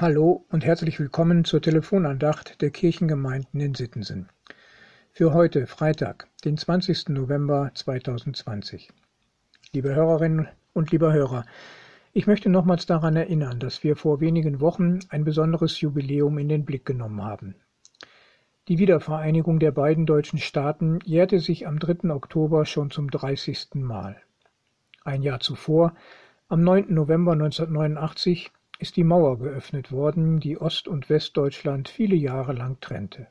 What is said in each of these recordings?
Hallo und herzlich willkommen zur Telefonandacht der Kirchengemeinden in Sittensen. Für heute, Freitag, den 20. November 2020. Liebe Hörerinnen und lieber Hörer, ich möchte nochmals daran erinnern, dass wir vor wenigen Wochen ein besonderes Jubiläum in den Blick genommen haben. Die Wiedervereinigung der beiden deutschen Staaten jährte sich am 3. Oktober schon zum 30. Mal. Ein Jahr zuvor, am 9. November 1989, ist die Mauer geöffnet worden, die Ost- und Westdeutschland viele Jahre lang trennte.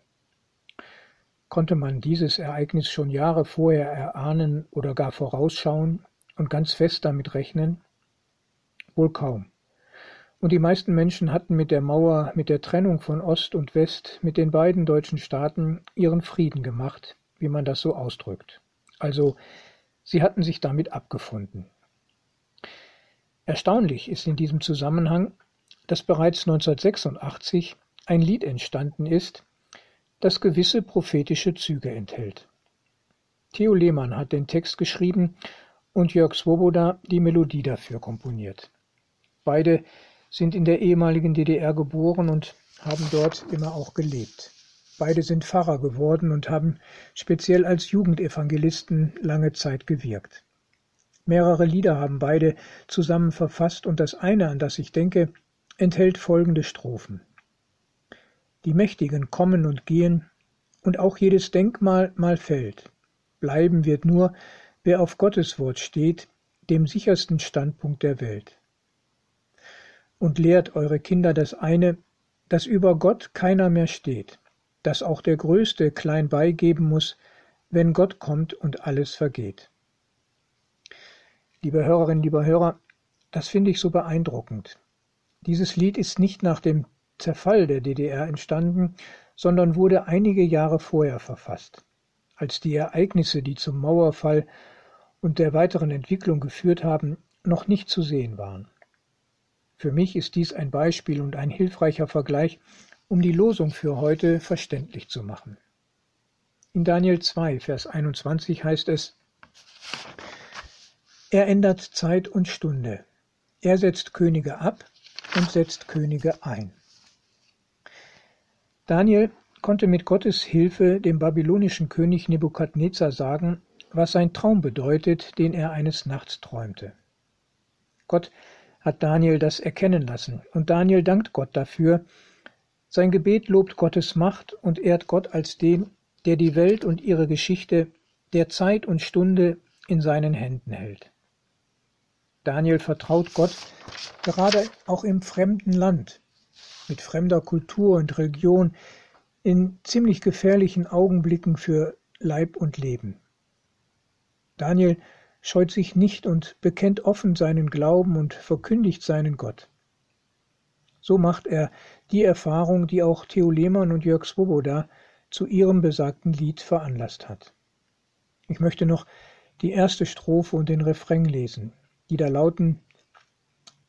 Konnte man dieses Ereignis schon Jahre vorher erahnen oder gar vorausschauen und ganz fest damit rechnen? Wohl kaum. Und die meisten Menschen hatten mit der Mauer, mit der Trennung von Ost und West, mit den beiden deutschen Staaten ihren Frieden gemacht, wie man das so ausdrückt. Also, sie hatten sich damit abgefunden. Erstaunlich ist in diesem Zusammenhang, dass bereits 1986 ein Lied entstanden ist, das gewisse prophetische Züge enthält. Theo Lehmann hat den Text geschrieben und Jörg Swoboda die Melodie dafür komponiert. Beide sind in der ehemaligen DDR geboren und haben dort immer auch gelebt. Beide sind Pfarrer geworden und haben speziell als Jugendevangelisten lange Zeit gewirkt. Mehrere Lieder haben beide zusammen verfasst und das eine, an das ich denke, enthält folgende Strophen. Die Mächtigen kommen und gehen, und auch jedes Denkmal mal fällt. Bleiben wird nur, wer auf Gottes Wort steht, dem sichersten Standpunkt der Welt. Und lehrt eure Kinder das eine, dass über Gott keiner mehr steht, dass auch der Größte klein beigeben muss, wenn Gott kommt und alles vergeht. Liebe Hörerinnen, lieber Hörer, das finde ich so beeindruckend. Dieses Lied ist nicht nach dem Zerfall der DDR entstanden, sondern wurde einige Jahre vorher verfasst, als die Ereignisse, die zum Mauerfall und der weiteren Entwicklung geführt haben, noch nicht zu sehen waren. Für mich ist dies ein Beispiel und ein hilfreicher Vergleich, um die Losung für heute verständlich zu machen. In Daniel 2, Vers 21 heißt es, er ändert Zeit und Stunde. Er setzt Könige ab und setzt Könige ein. Daniel konnte mit Gottes Hilfe dem babylonischen König Nebukadnezar sagen, was sein Traum bedeutet, den er eines Nachts träumte. Gott hat Daniel das erkennen lassen, und Daniel dankt Gott dafür. Sein Gebet lobt Gottes Macht und ehrt Gott als den, der die Welt und ihre Geschichte, der Zeit und Stunde in seinen Händen hält. Daniel vertraut Gott gerade auch im fremden Land, mit fremder Kultur und Religion, in ziemlich gefährlichen Augenblicken für Leib und Leben. Daniel scheut sich nicht und bekennt offen seinen Glauben und verkündigt seinen Gott. So macht er die Erfahrung, die auch Theo Lehmann und Jörg Swoboda zu ihrem besagten Lied veranlasst hat. Ich möchte noch die erste Strophe und den Refrain lesen die da lauten: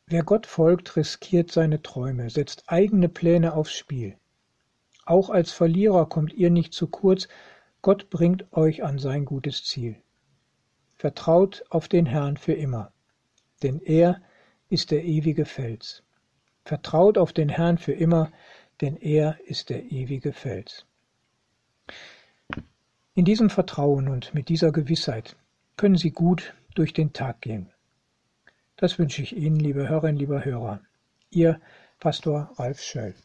Wer Gott folgt, riskiert seine Träume, setzt eigene Pläne aufs Spiel. Auch als Verlierer kommt ihr nicht zu kurz, Gott bringt euch an sein gutes Ziel. Vertraut auf den Herrn für immer, denn er ist der ewige Fels. Vertraut auf den Herrn für immer, denn er ist der ewige Fels. In diesem Vertrauen und mit dieser Gewissheit können Sie gut durch den Tag gehen. Das wünsche ich Ihnen, liebe Hörerinnen, lieber Hörer. Ihr Pastor Ralf Schöll.